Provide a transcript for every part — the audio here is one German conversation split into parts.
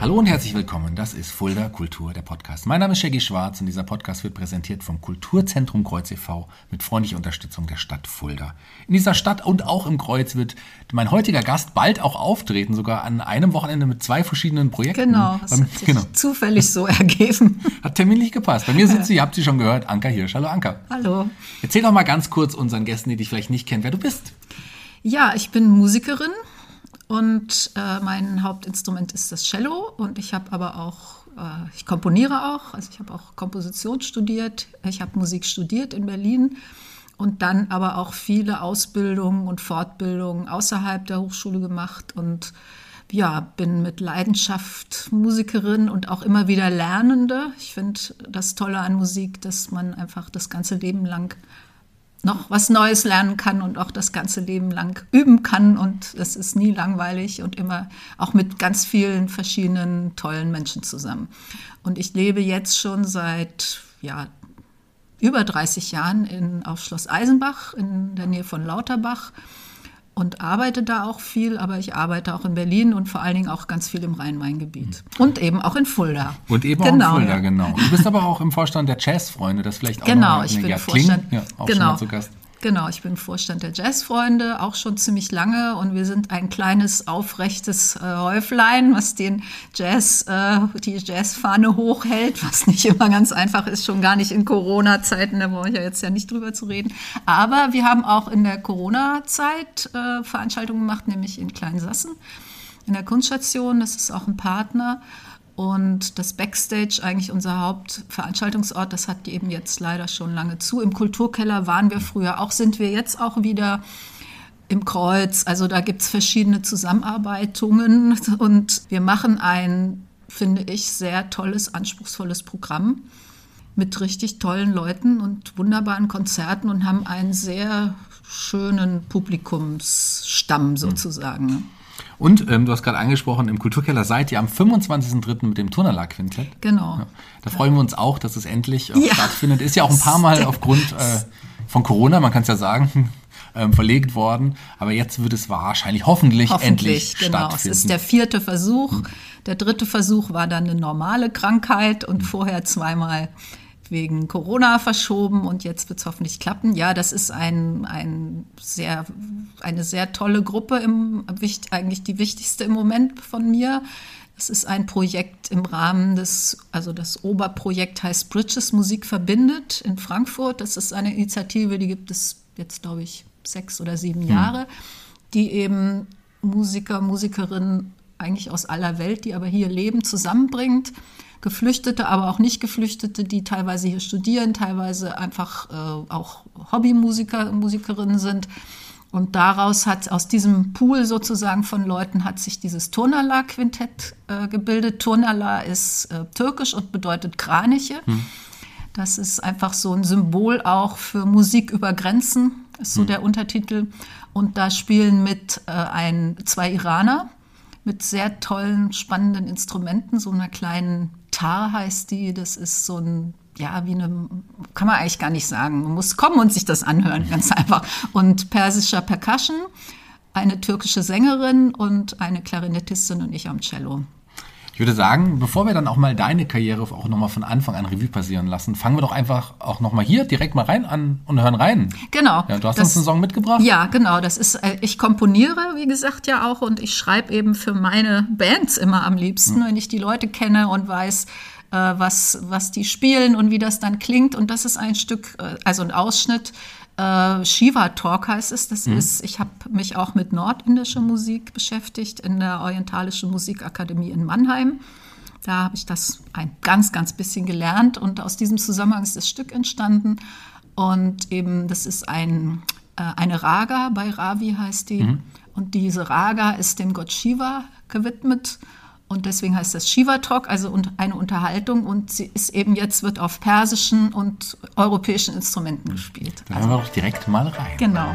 Hallo und herzlich willkommen. Das ist Fulda Kultur, der Podcast. Mein Name ist Shaggy Schwarz und dieser Podcast wird präsentiert vom Kulturzentrum Kreuz e.V. mit freundlicher Unterstützung der Stadt Fulda. In dieser Stadt und auch im Kreuz wird mein heutiger Gast bald auch auftreten, sogar an einem Wochenende mit zwei verschiedenen Projekten. Genau, das hat sich genau. zufällig so ergeben. Hat terminlich gepasst. Bei mir sitzt sie, ihr habt sie schon gehört, Anka Hirsch. Hallo Anka. Hallo. Erzähl doch mal ganz kurz unseren Gästen, die dich vielleicht nicht kennen, wer du bist. Ja, ich bin Musikerin und äh, mein Hauptinstrument ist das Cello. Und ich habe aber auch, äh, ich komponiere auch, also ich habe auch Komposition studiert, ich habe Musik studiert in Berlin. Und dann aber auch viele Ausbildungen und Fortbildungen außerhalb der Hochschule gemacht. Und ja, bin mit Leidenschaft Musikerin und auch immer wieder Lernende. Ich finde das Tolle an Musik, dass man einfach das ganze Leben lang noch was Neues lernen kann und auch das ganze Leben lang üben kann. Und es ist nie langweilig und immer auch mit ganz vielen verschiedenen tollen Menschen zusammen. Und ich lebe jetzt schon seit ja, über 30 Jahren in, auf Schloss Eisenbach in der Nähe von Lauterbach und arbeite da auch viel, aber ich arbeite auch in Berlin und vor allen Dingen auch ganz viel im Rhein-Main-Gebiet. Und eben auch in Fulda. Und eben genau, auch in Fulda, ja. genau. Du bist aber auch im Vorstand der Jazzfreunde, das vielleicht auch genau, noch ich bin Vorstand, ja, auch genau. schon mal zu Gast. Genau, ich bin Vorstand der Jazzfreunde, auch schon ziemlich lange und wir sind ein kleines aufrechtes äh, Häuflein, was den Jazz, äh, die Jazzfahne hochhält, was nicht immer ganz einfach ist, schon gar nicht in Corona-Zeiten, da brauche ich ja jetzt ja nicht drüber zu reden. Aber wir haben auch in der Corona-Zeit äh, Veranstaltungen gemacht, nämlich in Kleinsassen in der Kunststation, das ist auch ein Partner. Und das Backstage, eigentlich unser Hauptveranstaltungsort, das hat eben jetzt leider schon lange zu. Im Kulturkeller waren wir früher auch, sind wir jetzt auch wieder im Kreuz. Also da gibt es verschiedene Zusammenarbeitungen und wir machen ein, finde ich, sehr tolles, anspruchsvolles Programm mit richtig tollen Leuten und wunderbaren Konzerten und haben einen sehr schönen Publikumsstamm sozusagen. Und ähm, du hast gerade angesprochen, im Kulturkeller seid ihr am 25.03. mit dem Turnala-Quintett. Genau. Ja, da freuen wir uns auch, dass es endlich ja. stattfindet. Ist ja auch ein paar Mal aufgrund äh, von Corona, man kann es ja sagen, ähm, verlegt worden. Aber jetzt wird es wahrscheinlich hoffentlich, hoffentlich endlich genau. stattfinden. Es ist der vierte Versuch. Hm. Der dritte Versuch war dann eine normale Krankheit und hm. vorher zweimal wegen Corona verschoben und jetzt wird es hoffentlich klappen. Ja, das ist ein, ein sehr, eine sehr tolle Gruppe, im, eigentlich die wichtigste im Moment von mir. Es ist ein Projekt im Rahmen des, also das Oberprojekt heißt Bridges Musik verbindet in Frankfurt. Das ist eine Initiative, die gibt es jetzt, glaube ich, sechs oder sieben Jahre, die eben Musiker, Musikerinnen eigentlich aus aller Welt, die aber hier leben, zusammenbringt Geflüchtete, aber auch nicht Geflüchtete, die teilweise hier studieren, teilweise einfach äh, auch Hobbymusiker, Musikerinnen sind. Und daraus hat, aus diesem Pool sozusagen von Leuten hat sich dieses Turnala-Quintett äh, gebildet. Turnala ist äh, türkisch und bedeutet Kraniche. Hm. Das ist einfach so ein Symbol auch für Musik über Grenzen, ist so hm. der Untertitel. Und da spielen mit äh, ein, zwei Iraner mit sehr tollen, spannenden Instrumenten, so einer kleinen Tar heißt die. Das ist so ein, ja, wie eine, kann man eigentlich gar nicht sagen. Man muss kommen und sich das anhören, ganz einfach. Und persischer Percussion, eine türkische Sängerin und eine Klarinettistin und ich am Cello. Ich würde sagen, bevor wir dann auch mal deine Karriere auch nochmal von Anfang an Revue passieren lassen, fangen wir doch einfach auch nochmal hier direkt mal rein an und hören rein. Genau. Ja, du hast das, uns einen Song mitgebracht? Ja, genau. Das ist, äh, ich komponiere, wie gesagt, ja auch und ich schreibe eben für meine Bands immer am liebsten, hm. wenn ich die Leute kenne und weiß, äh, was, was die spielen und wie das dann klingt. Und das ist ein Stück, äh, also ein Ausschnitt äh, Shiva Talk heißt es. Das mhm. ist, ich habe mich auch mit nordindischer Musik beschäftigt in der Orientalischen Musikakademie in Mannheim. Da habe ich das ein ganz, ganz bisschen gelernt und aus diesem Zusammenhang ist das Stück entstanden. Und eben, das ist ein, äh, eine Raga, bei Ravi heißt die. Mhm. Und diese Raga ist dem Gott Shiva gewidmet. Und deswegen heißt das Shiva Talk, also eine Unterhaltung. Und sie ist eben jetzt, wird auf persischen und europäischen Instrumenten gespielt. Dann also, hören wir doch direkt mal rein. Genau.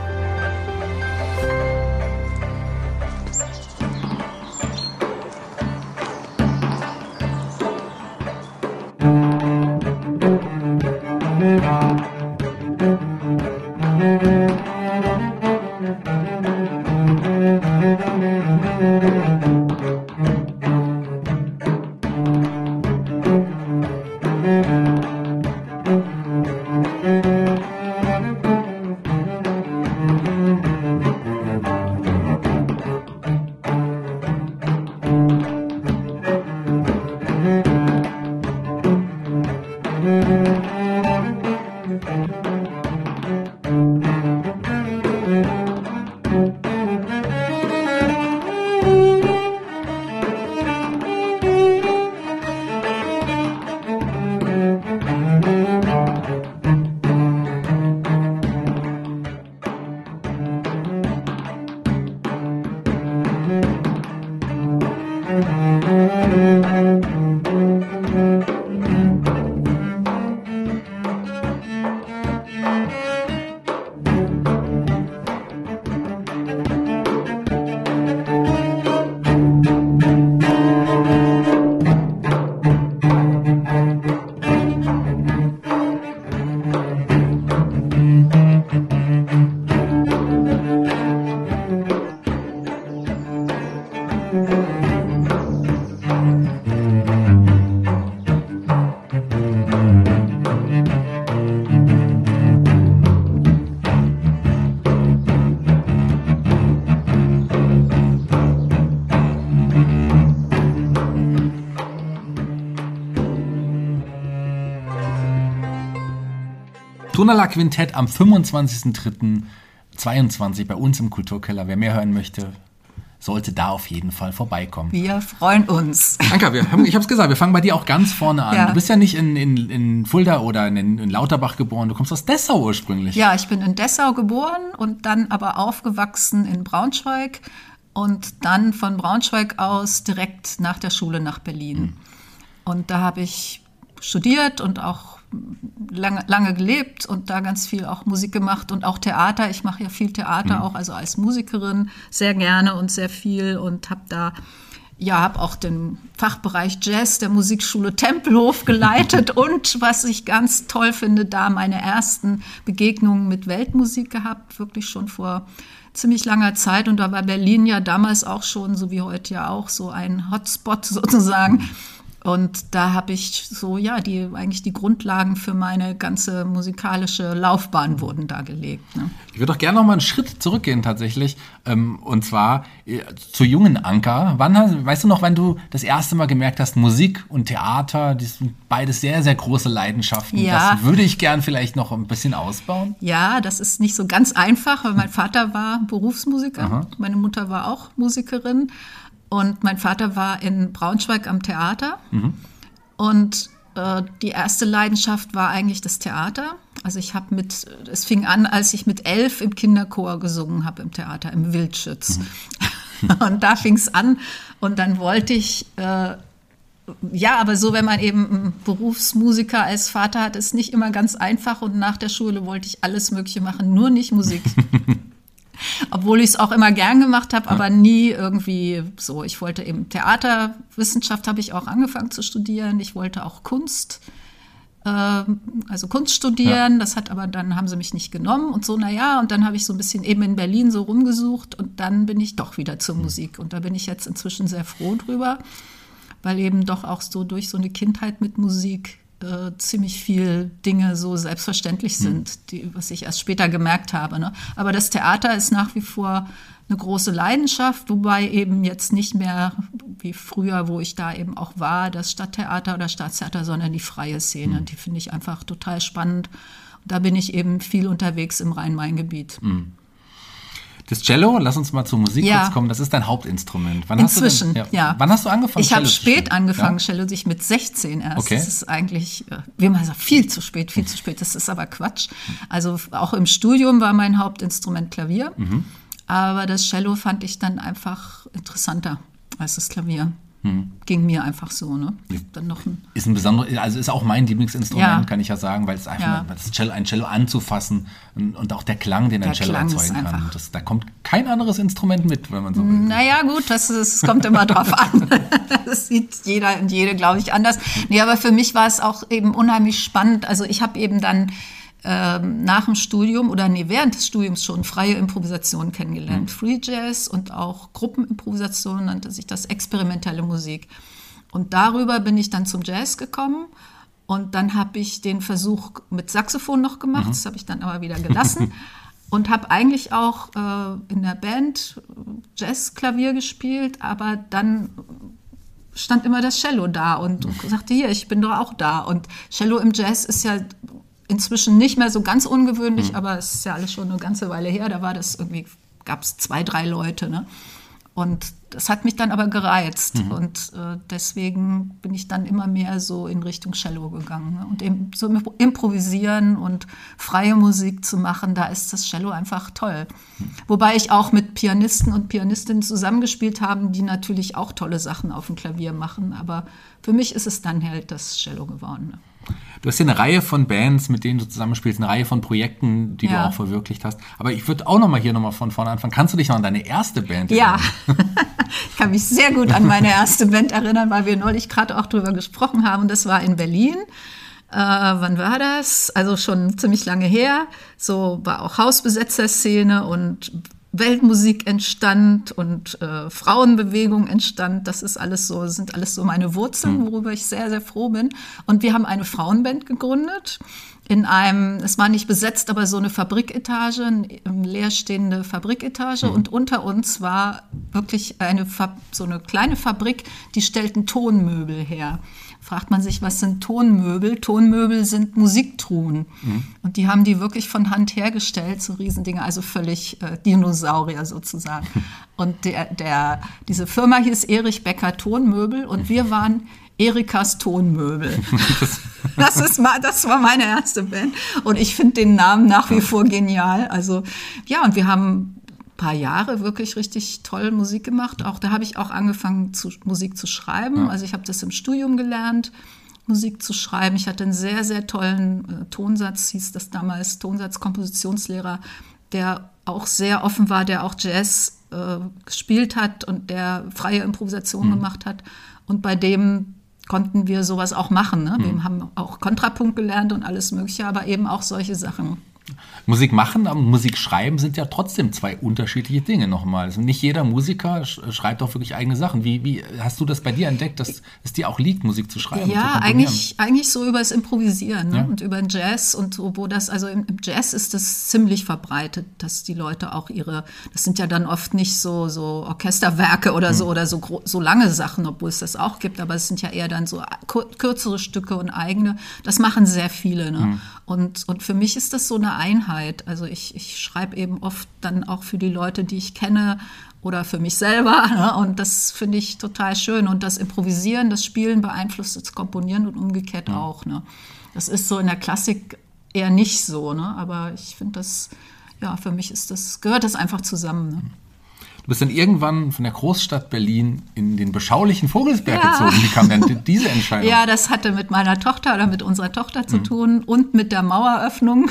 Tonala Quintett am 25.03.22 bei uns im Kulturkeller. Wer mehr hören möchte, sollte da auf jeden Fall vorbeikommen. Wir freuen uns. Anka, wir haben, ich habe es gesagt, wir fangen bei dir auch ganz vorne an. Ja. Du bist ja nicht in, in, in Fulda oder in, in Lauterbach geboren, du kommst aus Dessau ursprünglich. Ja, ich bin in Dessau geboren und dann aber aufgewachsen in Braunschweig und dann von Braunschweig aus direkt nach der Schule nach Berlin. Und da habe ich studiert und auch lange, lange gelebt und da ganz viel auch Musik gemacht und auch Theater. Ich mache ja viel Theater auch, also als Musikerin sehr gerne und sehr viel und habe da ja, habe auch den Fachbereich Jazz der Musikschule Tempelhof geleitet und was ich ganz toll finde, da meine ersten Begegnungen mit Weltmusik gehabt, wirklich schon vor ziemlich langer Zeit. Und da war Berlin ja damals auch schon, so wie heute ja auch, so ein Hotspot sozusagen. Und da habe ich so, ja, die, eigentlich die Grundlagen für meine ganze musikalische Laufbahn wurden da gelegt. Ne? Ich würde doch gerne noch mal einen Schritt zurückgehen tatsächlich. Ähm, und zwar äh, zu jungen Anka. Wann weißt du noch, wann du das erste Mal gemerkt hast, Musik und Theater, das sind beides sehr, sehr große Leidenschaften. Ja. Das würde ich gern vielleicht noch ein bisschen ausbauen. Ja, das ist nicht so ganz einfach, weil mein Vater war Berufsmusiker, meine Mutter war auch Musikerin und mein Vater war in Braunschweig am Theater. Und äh, die erste Leidenschaft war eigentlich das Theater. Also ich habe mit, es fing an, als ich mit elf im Kinderchor gesungen habe im Theater, im Wildschütz. Und da fing es an und dann wollte ich äh, ja, aber so, wenn man eben einen Berufsmusiker als Vater hat, ist nicht immer ganz einfach. Und nach der Schule wollte ich alles Mögliche machen, nur nicht Musik. Obwohl ich es auch immer gern gemacht habe, aber nie irgendwie so. Ich wollte eben Theaterwissenschaft habe ich auch angefangen zu studieren. Ich wollte auch Kunst, ähm, also Kunst studieren. Das hat aber dann haben sie mich nicht genommen und so. Na ja, und dann habe ich so ein bisschen eben in Berlin so rumgesucht und dann bin ich doch wieder zur Musik. Und da bin ich jetzt inzwischen sehr froh drüber weil eben doch auch so durch so eine Kindheit mit Musik äh, ziemlich viel Dinge so selbstverständlich sind, die, was ich erst später gemerkt habe. Ne? Aber das Theater ist nach wie vor eine große Leidenschaft, wobei eben jetzt nicht mehr wie früher, wo ich da eben auch war, das Stadttheater oder Staatstheater, sondern die freie Szene. Die finde ich einfach total spannend. Da bin ich eben viel unterwegs im Rhein-Main-Gebiet. Das Cello, lass uns mal zur Musik Ja. kurz kommen. Das ist dein Hauptinstrument. Wann Inzwischen, hast du denn, ja. Wann hast du angefangen? Ich habe spät angefangen, Ja? Cello, sich mit 16 erst. Okay. Das ist eigentlich, wie man sagt, viel zu spät, viel zu spät. Das ist aber Quatsch. Also auch im Studium war mein Hauptinstrument Klavier. Mhm. Aber das Cello fand ich dann einfach interessanter als das Klavier. Mhm. Ging mir einfach so, ne? Dann noch ein Ist ein besonderes, also ist auch mein Lieblingsinstrument, Ja. kann ich ja sagen, weil es einfach, Ja. das Cello, ein Cello anzufassen und, und auch der Klang, den ein Der Cello Klang erzeugen kann. Das, da kommt kein anderes Instrument mit, wenn man so will. Naja, gut, das, das kommt immer drauf an. Das sieht jeder und jede, glaube ich, anders. Nee, aber für mich war es auch eben unheimlich spannend. Also ich habe eben dann nach dem Studium oder nee, während des Studiums schon freie Improvisation kennengelernt. Free Jazz und auch Gruppenimprovisation nannte sich das experimentelle Musik. Und darüber bin ich dann zum Jazz gekommen. Und dann habe ich den Versuch mit Saxophon noch gemacht. Das habe ich dann aber wieder gelassen. Und habe eigentlich auch äh, in der Band Jazzklavier gespielt, aber dann stand immer das Cello da und sagte, hier, ich bin doch auch da. Und Cello im Jazz ist ja inzwischen nicht mehr so ganz ungewöhnlich, aber es ist ja alles schon eine ganze Weile her. Da war das irgendwie, gab es zwei, drei Leute. Ne? Und das hat mich dann aber gereizt. Und äh, deswegen bin ich dann immer mehr so in Richtung Cello gegangen. Ne? Und eben so im improvisieren und freie Musik zu machen, da ist das Cello einfach toll. Wobei ich auch mit Pianisten und Pianistinnen zusammengespielt habe, die natürlich auch tolle Sachen auf dem Klavier machen. Aber für mich ist es dann halt das Cello geworden. Ne? Du hast hier eine Reihe von Bands, mit denen du zusammenspielst, eine Reihe von Projekten, die Ja. du auch verwirklicht hast. Aber ich würde auch noch mal hier noch mal von vorne anfangen. Kannst du dich noch an deine erste Band Ja, erinnern? ich kann mich sehr gut an meine erste Band erinnern, weil wir neulich gerade auch drüber gesprochen haben. Das war in Berlin. Äh, wann war das? Also schon ziemlich lange her. So war auch Hausbesetzerszene und Weltmusik entstand und äh, Frauenbewegung entstand. Das ist alles so, sind alles so meine Wurzeln, worüber ich sehr, sehr froh bin. Und wir haben eine Frauenband gegründet in einem, es war nicht besetzt, aber so eine Fabriketage, eine leerstehende Fabriketage. Und unter uns war wirklich eine, so eine kleine Fabrik, die stellten Tonmöbel her. Fragt man sich, was sind Tonmöbel? Tonmöbel sind Musiktruhen. Mhm. Und die haben die wirklich von Hand hergestellt, so Riesendinge, also völlig äh, Dinosaurier sozusagen. Und der, der, diese Firma hieß Erich Becker Tonmöbel und wir waren Erikas Tonmöbel. Das, ist mal, das war meine erste Band. Und ich finde den Namen nach wie vor genial. Also ja, und wir haben paar Jahre wirklich richtig toll Musik gemacht. Auch da habe ich auch angefangen, zu, Musik zu schreiben. Ja. Also ich habe das im Studium gelernt. Musik zu schreiben. Ich hatte einen sehr, sehr tollen äh, Tonsatz, hieß das damals, Tonsatz-Kompositionslehrer, der auch sehr offen war, der auch Jazz äh, gespielt hat und der freie Improvisation mhm. gemacht hat. Und bei dem konnten wir sowas auch machen. Ne? Wir mhm. haben auch Kontrapunkt gelernt und alles Mögliche, aber eben auch solche Sachen. Musik machen und Musik schreiben sind ja trotzdem zwei unterschiedliche Dinge nochmal. Also nicht jeder Musiker schreibt auch wirklich eigene Sachen. Wie, wie hast du das bei dir entdeckt, dass es dir auch liegt, Musik zu schreiben? Ja, zu eigentlich, eigentlich so über das Improvisieren ne? ja. und über den Jazz und so, wo das, also im, Jazz ist das ziemlich verbreitet, dass die Leute auch ihre, das sind ja dann oft nicht so, so Orchesterwerke oder hm. so oder so, so lange Sachen, obwohl es das auch gibt, aber es sind ja eher dann so kürzere Stücke und eigene. Das machen sehr viele. Ne? Hm. Und, und für mich ist das so eine Einheit. Also ich, ich schreibe eben oft dann auch für die Leute, die ich kenne oder für mich selber. Ne? Und das finde ich total schön. Und das Improvisieren, das Spielen beeinflusst das Komponieren und umgekehrt ja. auch. Ne? Das ist so in der Klassik eher nicht so. Ne? Aber ich finde das, ja, für mich ist das, gehört das einfach zusammen. Ne? Du bist dann irgendwann von der Großstadt Berlin in den beschaulichen Vogelsberg ja. gezogen. Wie kam denn diese Entscheidung? Ja, das hatte mit meiner Tochter oder mit unserer Tochter zu mhm. tun und mit der Maueröffnung.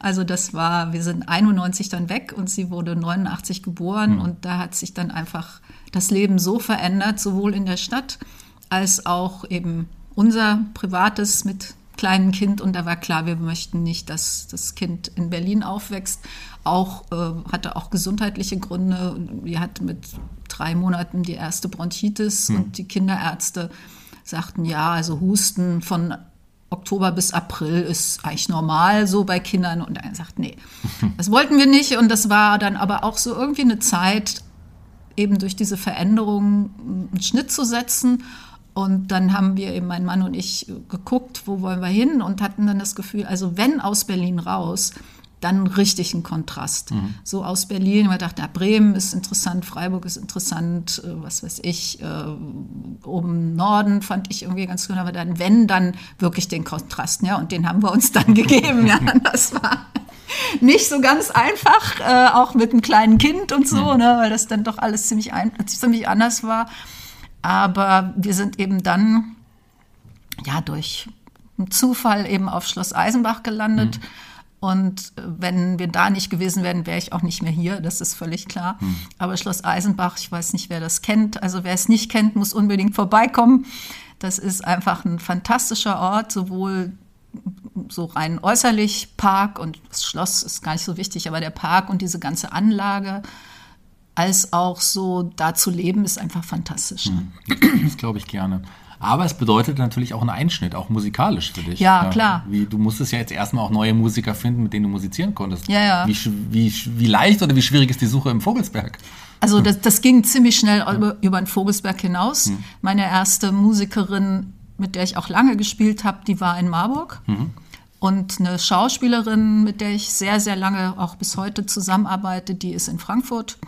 Also das war, wir sind 91 dann weg und sie wurde 89 geboren mhm. und da hat sich dann einfach das Leben so verändert, sowohl in der Stadt als auch eben unser privates mit kleinen Kind und da war klar, wir möchten nicht, dass das Kind in Berlin aufwächst. Auch äh, hatte auch gesundheitliche Gründe. Wir hatten mit drei Monaten die erste Bronchitis hm. und die Kinderärzte sagten, ja, also Husten von Oktober bis April ist eigentlich normal so bei Kindern. Und er sagt, nee, das wollten wir nicht. Und das war dann aber auch so irgendwie eine Zeit, eben durch diese Veränderung einen Schnitt zu setzen und dann haben wir eben, mein Mann und ich, geguckt, wo wollen wir hin und hatten dann das Gefühl, also wenn aus Berlin raus, dann richtig ein Kontrast. Mhm. So aus Berlin, wir dachten, ja, Bremen ist interessant, Freiburg ist interessant, äh, was weiß ich, äh, oben Norden fand ich irgendwie ganz gut, aber dann, wenn, dann wirklich den Kontrast, ja, und den haben wir uns dann gegeben, ja, das war nicht so ganz einfach, äh, auch mit einem kleinen Kind und so, mhm. ne, weil das dann doch alles ziemlich, ein, ziemlich anders war. Aber wir sind eben dann ja durch Zufall eben auf Schloss Eisenbach gelandet. Mhm. Und wenn wir da nicht gewesen wären, wäre ich auch nicht mehr hier, das ist völlig klar. Mhm. Aber Schloss Eisenbach, ich weiß nicht, wer das kennt. Also wer es nicht kennt, muss unbedingt vorbeikommen. Das ist einfach ein fantastischer Ort, sowohl so rein äußerlich Park und das Schloss ist gar nicht so wichtig, aber der Park und diese ganze Anlage als auch so da zu leben, ist einfach fantastisch. Ne? Das glaube ich gerne. Aber es bedeutet natürlich auch einen Einschnitt, auch musikalisch für dich. Ja, klar. Wie, du musstest ja jetzt erstmal auch neue Musiker finden, mit denen du musizieren konntest. Ja, ja. Wie, wie, wie leicht oder wie schwierig ist die Suche im Vogelsberg? Also das, das ging ziemlich schnell ja. über, über den Vogelsberg hinaus. Hm. Meine erste Musikerin, mit der ich auch lange gespielt habe, die war in Marburg. Mhm. Und eine Schauspielerin, mit der ich sehr, sehr lange auch bis heute zusammenarbeite, die ist in Frankfurt.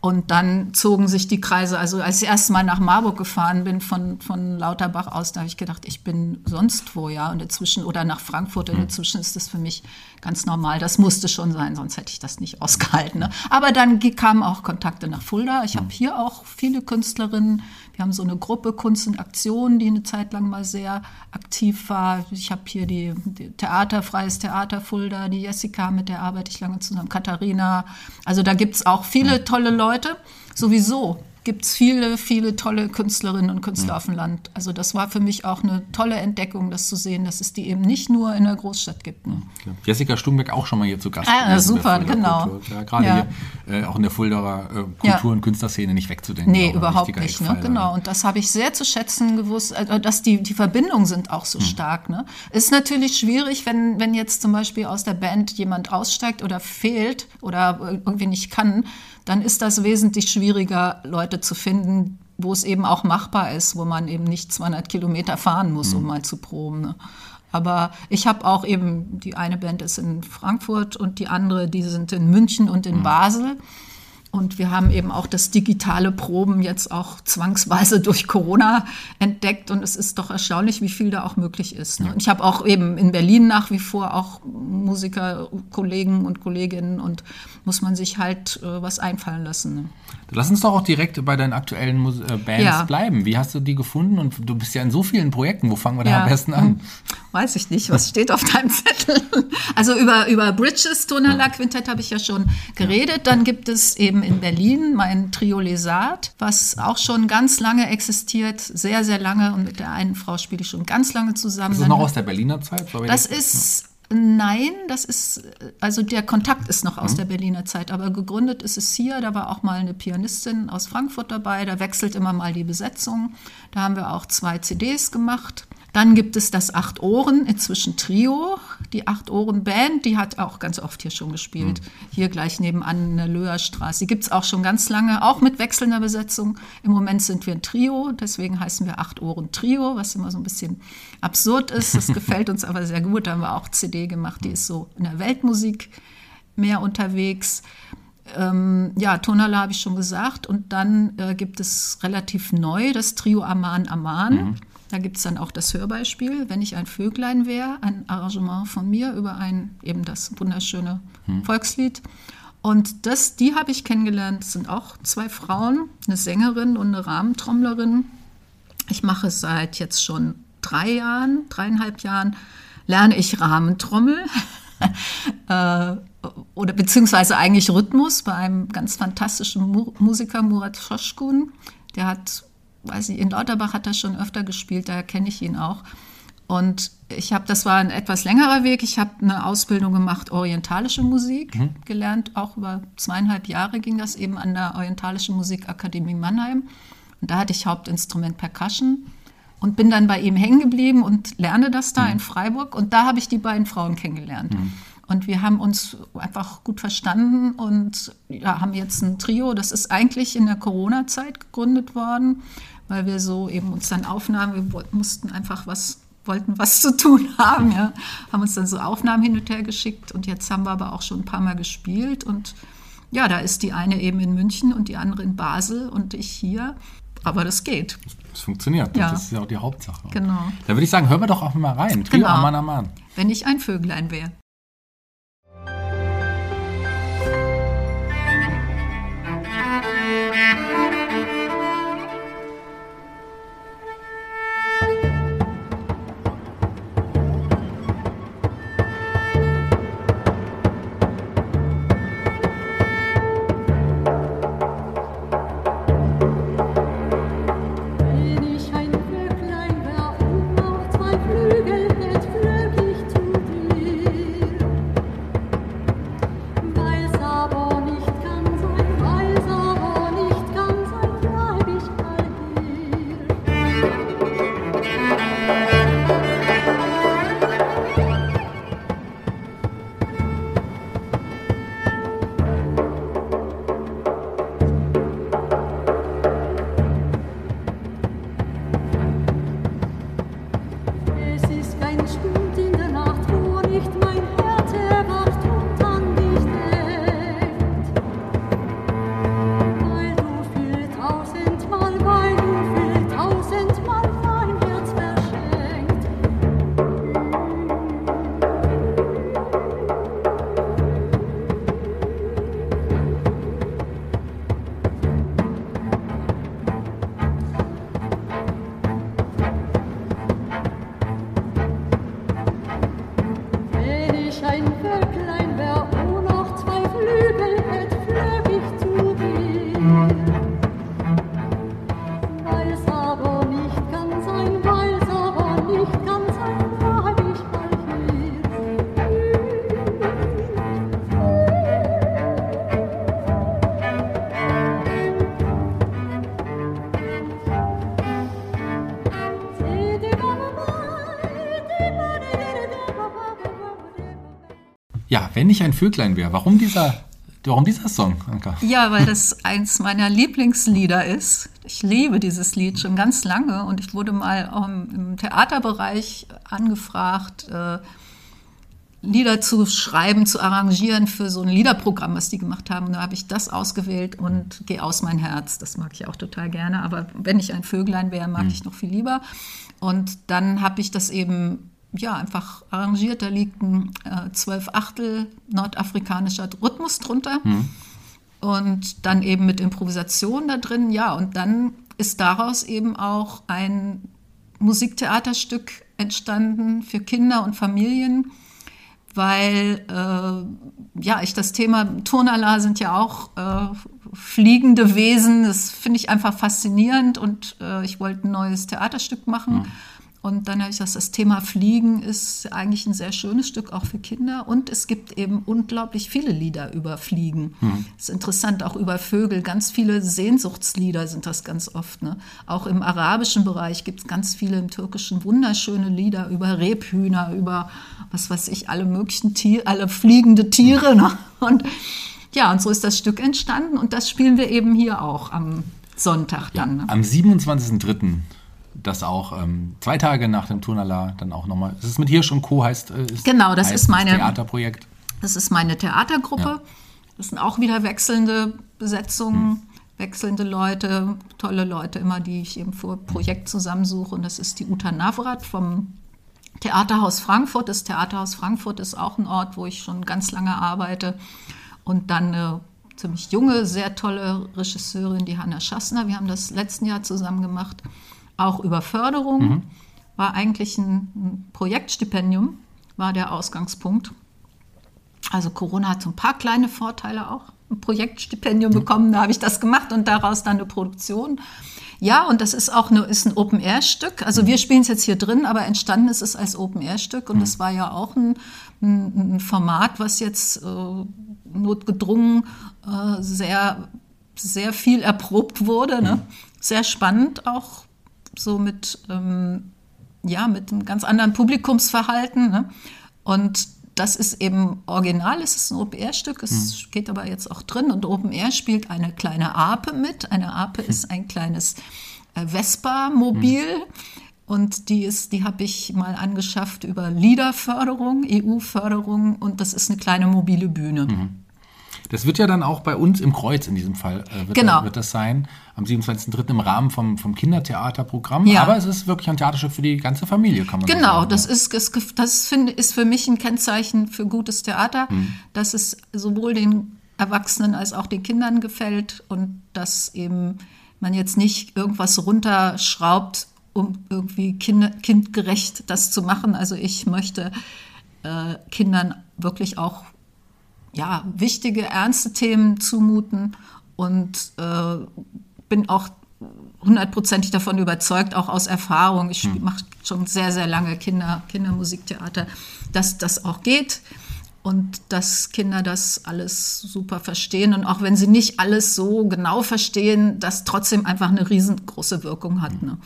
Und dann zogen sich die Kreise. Also als ich erst mal nach Marburg gefahren bin von, von Lauterbach aus, da habe ich gedacht, ich bin sonst wo, ja. Und inzwischen, oder nach Frankfurt, und hm. inzwischen ist das für mich ganz normal. Das musste schon sein, sonst hätte ich das nicht ausgehalten. Ne? Aber dann kamen auch Kontakte nach Fulda. Ich habe hm. hier auch viele Künstlerinnen. Wir haben so eine Gruppe Kunst in Aktion, die eine Zeit lang mal sehr aktiv war. Ich habe hier die, die Theater, Freies Theater Fulda, die Jessica, mit der arbeite ich lange zusammen, Katharina. Also da gibt es auch viele tolle Leute. Sowieso gibt es viele, viele tolle Künstlerinnen und Künstler mhm. auf dem Land. Also das war für mich auch eine tolle Entdeckung, das zu sehen, dass es die eben nicht nur in der Großstadt gibt. Ne? Jessica Stumbeck auch schon mal hier zu Gast. Ah, super, genau. Ja, Gerade ja. hier äh, auch in der Fuldaer äh, Kultur- und Künstlerszene nicht wegzudenken. Nee, überhaupt nicht. Ne? Genau, und das habe ich sehr zu schätzen gewusst, äh, dass die, die Verbindungen sind auch so mhm. stark. Ne? Ist natürlich schwierig, wenn, wenn jetzt zum Beispiel aus der Band jemand aussteigt oder fehlt oder irgendwie nicht kann, dann ist das wesentlich schwieriger, Leute zu finden, wo es eben auch machbar ist, wo man eben nicht 200 Kilometer fahren muss, um mal zu proben. Ne? Aber ich habe auch eben, die eine Band ist in Frankfurt und die andere, die sind in München und in Basel. Und wir haben eben auch das digitale Proben jetzt auch zwangsweise durch Corona entdeckt. Und es ist doch erstaunlich, wie viel da auch möglich ist. Ne? Und ich habe auch eben in Berlin nach wie vor auch Musiker, Kollegen und Kolleginnen und muss man sich halt äh, was einfallen lassen. Ne? Lass uns doch auch direkt bei deinen aktuellen Mus äh, Bands Ja. bleiben. Wie hast du die gefunden? Und du bist ja in so vielen Projekten. Wo fangen wir da Ja. am besten an? Weiß ich nicht, was steht auf deinem Zettel? Also über, über Bridges Tonala Quintett habe ich ja schon geredet. Dann gibt es eben in Berlin mein Trio Lesat, was auch schon ganz lange existiert, sehr, sehr lange. Und mit der einen Frau spiele ich schon ganz lange zusammen. Das ist noch aus der Berliner Zeit? Sorry, das ist, nein, das ist, also der Kontakt ist noch aus Mhm. der Berliner Zeit, aber gegründet ist es hier. Da war auch mal eine Pianistin aus Frankfurt dabei, da wechselt immer mal die Besetzung. Da haben wir auch zwei CDs gemacht. Dann gibt es das Acht Ohren, inzwischen Trio. Die Acht Ohren Band, die hat auch ganz oft hier schon gespielt. Hier gleich nebenan in der Löherstraße. Die gibt es auch schon ganz lange, auch mit wechselnder Besetzung. Im Moment sind wir ein Trio, deswegen heißen wir Acht Ohren Trio, was immer so ein bisschen absurd ist. Das gefällt uns aber sehr gut. Da haben wir auch CD gemacht, die ist so in der Weltmusik mehr unterwegs. Ähm, ja, Tonala habe ich schon gesagt. Und dann äh, gibt es relativ neu das Trio Aman Aman. Da gibt es dann auch das Hörbeispiel, wenn ich ein Vöglein wäre, ein Arrangement von mir über ein eben das wunderschöne Volkslied. Und das, die habe ich kennengelernt. Das sind auch zwei Frauen, eine Sängerin und eine Rahmentrommlerin. Ich mache es seit jetzt schon drei Jahren, dreieinhalb Jahren, lerne ich Rahmentrommel. äh, oder beziehungsweise eigentlich Rhythmus bei einem ganz fantastischen Mu Musiker, Murat Schoschkun. Der hat, weiß ich, in Lauterbach hat er schon öfter gespielt, daher kenne ich ihn auch. Und ich habe, das war ein etwas längerer Weg. Ich habe eine Ausbildung gemacht, orientalische Musik gelernt. Auch über zweieinhalb Jahre ging das eben an der Orientalischen Musikakademie Mannheim. Und da hatte ich Hauptinstrument Percussion und bin dann bei ihm hängen geblieben und lerne das da in Freiburg. Und da habe ich die beiden Frauen kennengelernt. Und wir haben uns einfach gut verstanden und ja, haben jetzt ein Trio. Das ist eigentlich in der Corona-Zeit gegründet worden, weil wir so eben uns dann Aufnahmen, wir mussten einfach was, wollten was zu tun haben, ja. Haben uns dann so Aufnahmen hin und her geschickt und jetzt haben wir aber auch schon ein paar Mal gespielt und ja, da ist die eine eben in München und die andere in Basel und ich hier. Aber das geht. Es funktioniert. Ja. Das ist ja auch die Hauptsache. Genau. Da würde ich sagen, hören wir doch auch mal rein. Trio Genau. Aman Aman. Wenn ich ein Vöglein wäre. Ich ein Vöglein wäre, warum dieser Warum dieser Song, Anka? Ja, weil das eins meiner Lieblingslieder ist. Ich liebe dieses Lied schon ganz lange und ich wurde mal auch im, Theaterbereich angefragt, äh, Lieder zu schreiben, zu arrangieren für so ein Liederprogramm, was die gemacht haben. Und da habe ich das ausgewählt und Geh aus mein Herz. Das mag ich auch total gerne. Aber wenn ich ein Vöglein wäre, mag ich noch viel lieber. Und dann habe ich das eben ja, einfach arrangiert. Da liegt ein äh, zwölf Achtel nordafrikanischer Rhythmus drunter. Und dann eben mit Improvisation da drin. Ja, und dann ist daraus eben auch ein Musiktheaterstück entstanden für Kinder und Familien, weil äh, ja, ich das Thema Turnala sind ja auch äh, fliegende Wesen. Das finde ich einfach faszinierend und äh, ich wollte ein neues Theaterstück machen. Und dann habe ich gesagt, das Thema Fliegen ist eigentlich ein sehr schönes Stück, auch für Kinder. Und es gibt eben unglaublich viele Lieder über Fliegen. Das ist interessant, auch über Vögel. Ganz viele Sehnsuchtslieder sind das ganz oft. Ne? Auch im arabischen Bereich gibt es ganz viele, im türkischen wunderschöne Lieder über Rebhühner, über was weiß ich, alle möglichen Tiere, alle fliegende Tiere. Ne? Und ja, und so ist das Stück entstanden. Und das spielen wir eben hier auch am Sonntag dann. Ne? Am 27.03., das auch ähm, zwei Tage nach dem Turnala dann auch nochmal, es ist mit Hirsch und Co. heißt, äh, ist, Genau, das heißt ist meine- Theaterprojekt. Das ist meine Theatergruppe. Ja. Das sind auch wieder wechselnde Besetzungen, wechselnde Leute, tolle Leute immer, die ich eben für Projekt zusammensuche. Und das ist die Uta Navrat vom Theaterhaus Frankfurt. Das Theaterhaus Frankfurt ist auch ein Ort, wo ich schon ganz lange arbeite. Und dann eine ziemlich junge, sehr tolle Regisseurin, die Hanna Schassner. Wir haben das letzten Jahr zusammen gemacht, auch über Förderung. War eigentlich ein, Projektstipendium, war der Ausgangspunkt. Also Corona hat so ein paar kleine Vorteile auch. Ein Projektstipendium bekommen, da habe ich das gemacht und daraus dann eine Produktion. Ja, und das ist auch eine, ist ein Open-Air-Stück. Also wir spielen es jetzt hier drin, aber entstanden ist es als Open-Air-Stück und das war ja auch ein, ein, ein Format, was jetzt äh, notgedrungen äh, sehr, sehr viel erprobt wurde. Ne? Sehr spannend auch, so mit, ähm, ja, mit einem ganz anderen Publikumsverhalten. Ne? Und das ist eben original, es ist ein Open-Air-Stück, es geht aber jetzt auch drin und Open-Air spielt eine kleine Ape mit. Eine Ape ist ein kleines äh, Vespa-Mobil und die, ist, die habe ich mal angeschafft über LIDA-Förderung, EU-Förderung und das ist eine kleine mobile Bühne. Das wird ja dann auch bei uns im Kreuz in diesem Fall, äh, wird, Genau. wird das sein, am 27.03. im Rahmen vom, vom Kindertheaterprogramm. Ja. Aber es ist wirklich ein Theaterstück für die ganze Familie, kann man so Genau, sagen. das ist, das, das finde, ist für mich ein Kennzeichen für gutes Theater, dass es sowohl den Erwachsenen als auch den Kindern gefällt und dass eben man jetzt nicht irgendwas runterschraubt, um irgendwie kinder, kindgerecht das zu machen. Also ich möchte äh, Kindern wirklich auch ja, wichtige, ernste Themen zumuten und äh, bin auch hundertprozentig davon überzeugt, auch aus Erfahrung. Ich mache schon sehr, sehr lange Kinder, Kindermusiktheater, dass das auch geht und dass Kinder das alles super verstehen und auch wenn sie nicht alles so genau verstehen, das trotzdem einfach eine riesengroße Wirkung hat. Ne?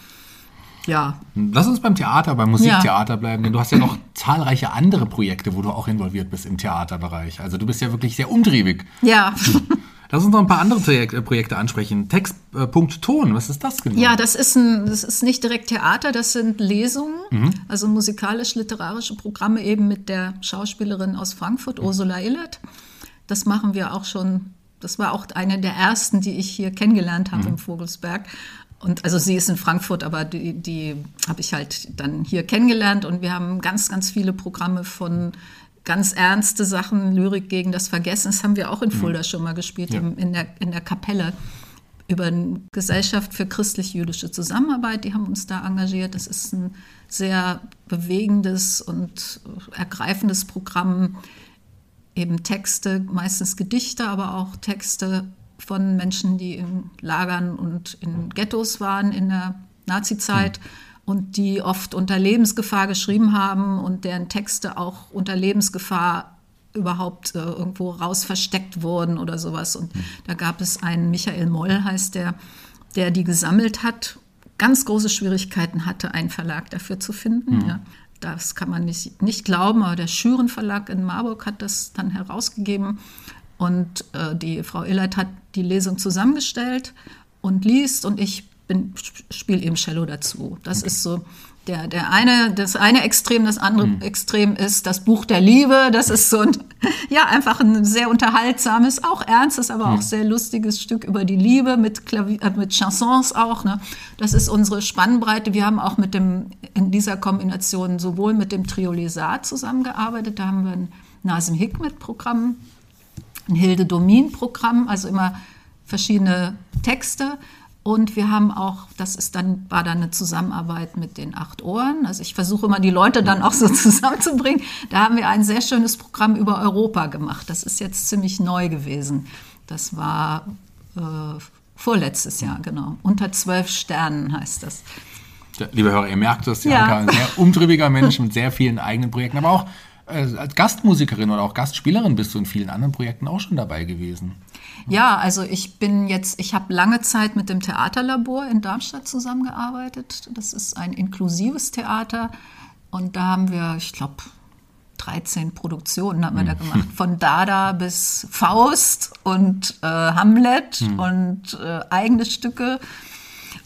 Ja, Lass uns beim Theater, beim Musiktheater bleiben, denn du hast ja noch zahlreiche andere Projekte, wo du auch involviert bist im Theaterbereich. Also du bist ja wirklich sehr umtriebig. ja. Lass uns noch ein paar andere äh, Projekte ansprechen. Text, äh, Punkt, Ton, was ist das genau? Ja, das ist, ein, das ist nicht direkt Theater, das sind Lesungen, also musikalisch-literarische Programme eben mit der Schauspielerin aus Frankfurt, Ursula Illert. Das machen wir auch schon, das war auch eine der ersten, die ich hier kennengelernt habe im Vogelsberg. Und also sie ist in Frankfurt, aber die, die habe ich halt dann hier kennengelernt und wir haben ganz, ganz viele Programme von ganz ernste Sachen, Lyrik gegen das Vergessen. Das haben wir auch in Fulda schon mal gespielt, Ja. im, in, der, in der Kapelle über eine Gesellschaft für christlich-jüdische Zusammenarbeit. Die haben uns da engagiert. Das ist ein sehr bewegendes und ergreifendes Programm. Eben Texte, meistens Gedichte, aber auch Texte von Menschen, die in Lagern und in Ghettos waren in der Nazizeit und die oft unter Lebensgefahr geschrieben haben und deren Texte auch unter Lebensgefahr überhaupt äh, irgendwo raus versteckt wurden oder sowas. Und da gab es einen Michael Moll, heißt der, der die gesammelt hat, ganz große Schwierigkeiten hatte, einen Verlag dafür zu finden. Ja. Das kann man nicht, nicht glauben, aber der Schüren Verlag in Marburg hat das dann herausgegeben. Und äh, die Frau Illert hat die Lesung zusammengestellt und liest und ich spiele eben Cello dazu. Das ist so der, der eine, das eine Extrem, das andere mhm. Extrem ist das Buch der Liebe. Das ist so ein, ja, einfach ein sehr unterhaltsames, auch ernstes, aber mhm. auch sehr lustiges Stück über die Liebe mit, Klavier, äh, mit Chansons auch. Ne? Das ist unsere Spannbreite. Wir haben auch mit dem, in dieser Kombination sowohl mit dem Trio Lesat zusammengearbeitet. Da haben wir ein Nasim Hikmet-Programm, ein Hilde Domin-Programm, also immer verschiedene Texte. Und wir haben auch, das ist dann, war dann eine Zusammenarbeit mit den acht Ohren. Also ich versuche immer die Leute dann auch so zusammenzubringen. Da haben wir ein sehr schönes Programm über Europa gemacht. Das ist jetzt ziemlich neu gewesen. Das war äh, vorletztes Jahr, genau. Unter zwölf Sternen heißt das. Liebe Hörer, ihr merkt es, Janka, ja. ein sehr umtriebiger Mensch mit sehr vielen eigenen Projekten, aber auch als Gastmusikerin oder auch Gastspielerin bist du in vielen anderen Projekten auch schon dabei gewesen. Ja, also ich bin jetzt, ich habe lange Zeit mit dem Theaterlabor in Darmstadt zusammengearbeitet. Das ist ein inklusives Theater und da haben wir, ich glaube, 13 Produktionen haben wir da hm. gemacht. Von Dada bis Faust und äh, Hamlet mhm. und äh, eigene Stücke.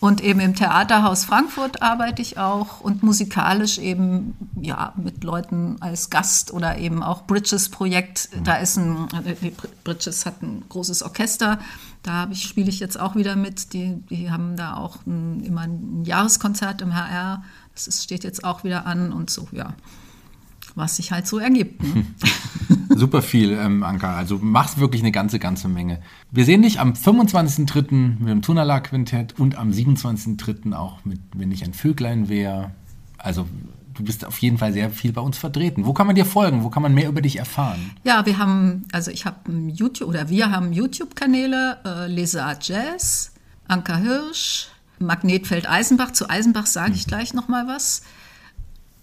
Und eben im Theaterhaus Frankfurt arbeite ich auch und musikalisch eben ja mit Leuten als Gast oder eben auch Bridges Projekt. Da ist ein äh, Bridges hat ein großes Orchester. Da ich, spiele ich jetzt auch wieder mit. Die, die haben da auch ein, immer ein Jahreskonzert im HR. Das ist, steht jetzt auch wieder an und so, ja was sich halt so ergibt. Ne? Super viel, ähm, Anka. Also machst wirklich eine ganze, ganze Menge. Wir sehen dich am 25.03. mit dem Tunala Quintett und am 27.03. auch mit Wenn ich ein Vöglein wäre. Also du bist auf jeden Fall sehr viel bei uns vertreten. Wo kann man dir folgen? Wo kann man mehr über dich erfahren? Ja, wir haben, also ich habe YouTube oder wir haben YouTube-Kanäle, äh, Lesa Jazz, Anka Hirsch, Magnetfeld Eisenbach. Zu Eisenbach sage ich mhm. gleich noch mal was.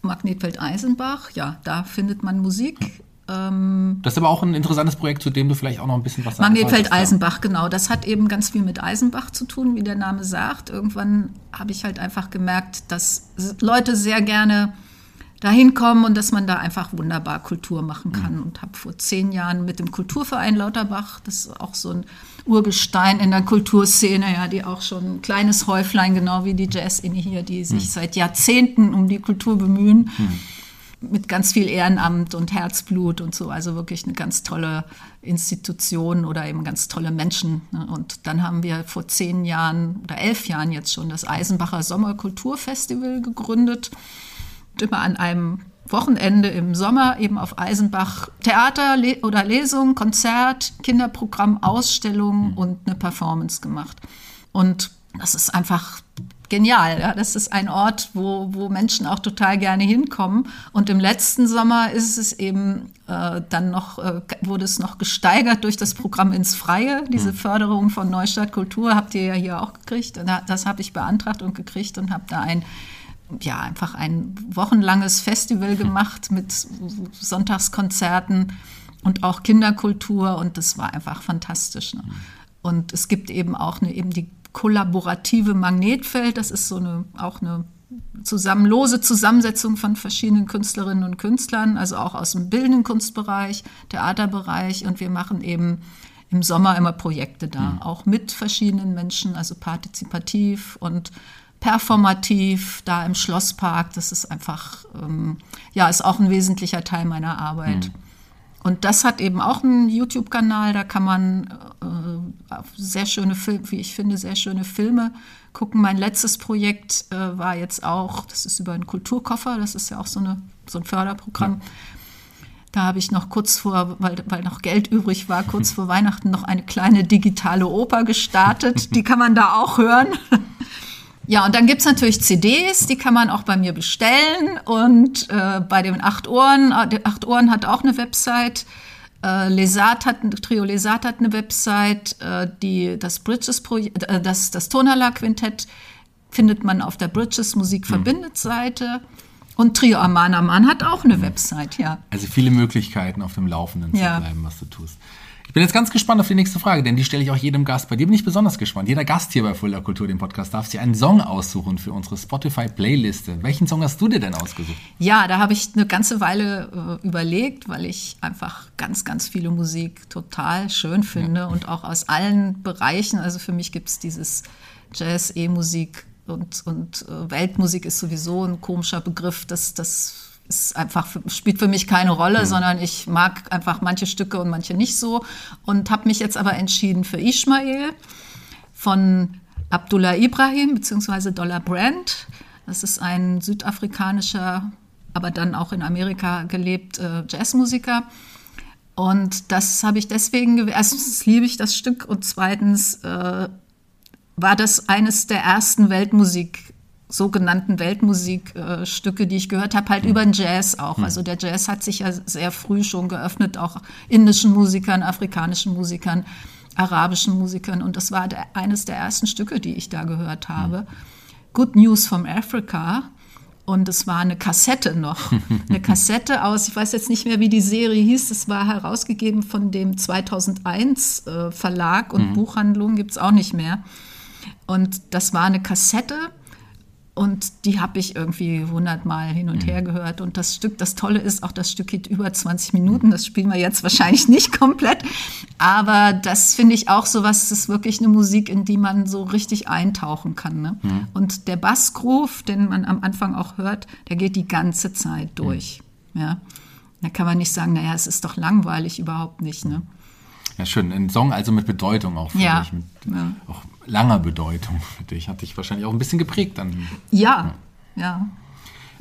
Magnetfeld Eisenbach, ja, da findet man Musik. Ähm, das ist aber auch ein interessantes Projekt, zu dem du vielleicht auch noch ein bisschen was sagst. Magnetfeld Eisenbach, genau. Das hat eben ganz viel mit Eisenbach zu tun, wie der Name sagt. Irgendwann habe ich halt einfach gemerkt, dass Leute sehr gerne dahin kommen und dass man da einfach wunderbar Kultur machen kann. Mhm. Und habe vor zehn Jahren mit dem Kulturverein Lauterbach, das ist auch so ein Urgestein in der Kulturszene, ja, die auch schon ein kleines Häuflein, genau wie die Jazz-Inne hier, die sich mhm. seit Jahrzehnten um die Kultur bemühen. Mhm mit ganz viel Ehrenamt und Herzblut und so. Also wirklich eine ganz tolle Institution oder eben ganz tolle Menschen. Ne. Und dann haben wir vor zehn Jahren oder elf Jahren jetzt schon das Eisenbacher Sommerkulturfestival gegründet. Immer an einem Wochenende im Sommer eben auf Eisenbach Theater oder Lesung, Konzert, Kinderprogramm, Ausstellung mhm. und eine Performance gemacht. Und das ist einfach genial. Ja? Das ist ein Ort, wo, wo Menschen auch total gerne hinkommen. Und im letzten Sommer ist es eben äh, dann noch, äh, wurde es noch gesteigert durch das Programm ins Freie. Diese mhm. Förderung von Neustadt Kultur habt ihr ja hier auch gekriegt. Und das habe ich beantragt und gekriegt und habe da ein ja, einfach ein wochenlanges Festival gemacht mit Sonntagskonzerten und auch Kinderkultur und das war einfach fantastisch. Ne? Und es gibt eben auch eine, eben die kollaborative Magnetfeld, das ist so eine, auch eine zusammen, lose Zusammensetzung von verschiedenen Künstlerinnen und Künstlern, also auch aus dem bildenden Kunstbereich, Theaterbereich und wir machen eben im Sommer immer Projekte da, mhm. auch mit verschiedenen Menschen, also partizipativ und performativ da im Schlosspark. Das ist einfach, ähm, ja, ist auch ein wesentlicher Teil meiner Arbeit. Mhm. Und das hat eben auch einen YouTube-Kanal, da kann man äh, sehr schöne Filme, wie ich finde, sehr schöne Filme gucken. Mein letztes Projekt äh, war jetzt auch, das ist über einen Kulturkoffer, das ist ja auch so, eine, so ein Förderprogramm. Ja. Da habe ich noch kurz vor, weil, weil noch Geld übrig war, kurz vor Weihnachten noch eine kleine digitale Oper gestartet. Die kann man da auch hören. Ja, und dann gibt es natürlich CDs, die kann man auch bei mir bestellen. Und äh, bei den Acht Ohren, äh, Acht Ohren hat auch eine Website. Äh, Lesat hat, Trio Lesat hat eine Website. Äh, die, das Bridges Projekt, äh, das, das Tonala Quintett findet man auf der Bridges Musik verbindet Seite. Und Trio Amana Mann hat auch eine Website, ja. Also viele Möglichkeiten auf dem Laufenden zu ja. bleiben, was du tust. Ich bin jetzt ganz gespannt auf die nächste Frage, denn die stelle ich auch jedem Gast. Bei dir bin ich besonders gespannt. Jeder Gast hier bei Fulda Kultur, dem Podcast, darf sich einen Song aussuchen für unsere Spotify-Playliste. Welchen Song hast du dir denn ausgesucht? Ja, da habe ich eine ganze Weile äh, überlegt, weil ich einfach ganz, ganz viele Musik total schön finde ja. und auch aus allen Bereichen. Also für mich gibt es dieses Jazz, E-Musik und, und äh, Weltmusik ist sowieso ein komischer Begriff. Das, das ist einfach spielt für mich keine Rolle, mhm. sondern ich mag einfach manche Stücke und manche nicht so und habe mich jetzt aber entschieden für Ismail von Abdullah Ibrahim bzw. Dollar Brand. Das ist ein südafrikanischer, aber dann auch in Amerika gelebt äh, Jazzmusiker. Und das habe ich deswegen, erstens liebe ich das Stück und zweitens äh, war das eines der ersten Weltmusik sogenannten Weltmusikstücke, die ich gehört habe, halt mhm. über den Jazz auch. Mhm. Also der Jazz hat sich ja sehr früh schon geöffnet, auch indischen Musikern, afrikanischen Musikern, arabischen Musikern. Und das war der, eines der ersten Stücke, die ich da gehört habe. Mhm. Good News from Africa. Und es war eine Kassette noch. Eine Kassette aus, ich weiß jetzt nicht mehr, wie die Serie hieß. Es war herausgegeben von dem 2001 äh, Verlag und mhm. Buchhandlung gibt es auch nicht mehr. Und das war eine Kassette und die habe ich irgendwie hundertmal hin und mhm. her gehört. Und das Stück, das Tolle ist, auch das Stück geht über 20 Minuten. Das spielen wir jetzt wahrscheinlich nicht komplett. Aber das finde ich auch so was, das ist wirklich eine Musik, in die man so richtig eintauchen kann. Ne? Mhm. Und der Bassgroove, den man am Anfang auch hört, der geht die ganze Zeit durch. Mhm. Ja? Da kann man nicht sagen, naja, es ist doch langweilig, überhaupt nicht. Ne? Ja, schön. Ein Song also mit Bedeutung auch für ja. dich. Mit ja. auch langer Bedeutung für dich. Hat dich wahrscheinlich auch ein bisschen geprägt dann. Ja, ja. ja.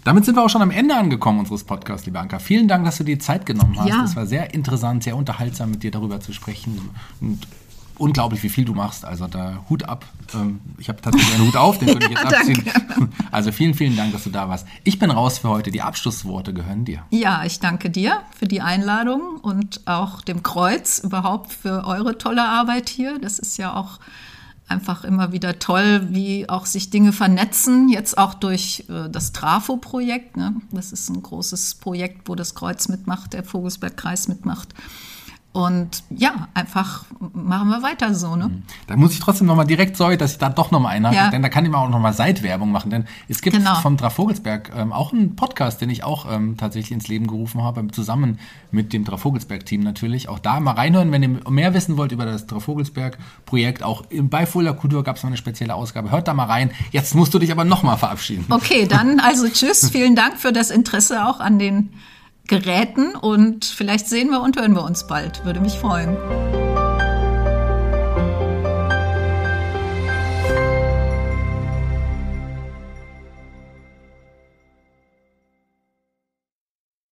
Damit sind wir auch schon am Ende angekommen unseres Podcasts, liebe Anka. Vielen Dank, dass du dir Zeit genommen hast. Ja. Es war sehr interessant, sehr unterhaltsam, mit dir darüber zu sprechen. Und unglaublich, wie viel du machst. Also da Hut ab. Ähm, ich habe tatsächlich einen Hut auf, den würde ich jetzt abziehen. Also vielen, vielen Dank, dass du da warst. Ich bin raus für heute. Die Abschlussworte gehören dir. Ja, ich danke dir für die Einladung und auch dem Kreuz überhaupt für eure tolle Arbeit hier. Das ist ja auch einfach immer wieder toll, wie auch sich Dinge vernetzen, jetzt auch durch äh, das Trafo-Projekt. Ne? Das ist ein großes Projekt, wo das Kreuz mitmacht, der Vogelsbergkreis mitmacht. Und ja, einfach machen wir weiter so, ne? Mhm. Da muss ich trotzdem nochmal direkt, sorry, dass ich da doch nochmal einhake, ja. denn da kann ich mal auch nochmal Seitwerbung machen, denn es gibt genau. vom Trafogelsberg ähm, auch einen Podcast, den ich auch ähm, tatsächlich ins Leben gerufen habe, zusammen mit dem Trafogelsberg-Team natürlich. Auch da mal reinhören, wenn ihr mehr wissen wollt über das Trafogelsberg-Projekt. Auch bei Fulda Kultur gab es noch eine spezielle Ausgabe. Hört da mal rein. Jetzt musst du dich aber nochmal verabschieden. Okay, dann also tschüss. Vielen Dank für das Interesse auch an den Geräten und vielleicht sehen wir und hören wir uns bald. Würde mich freuen.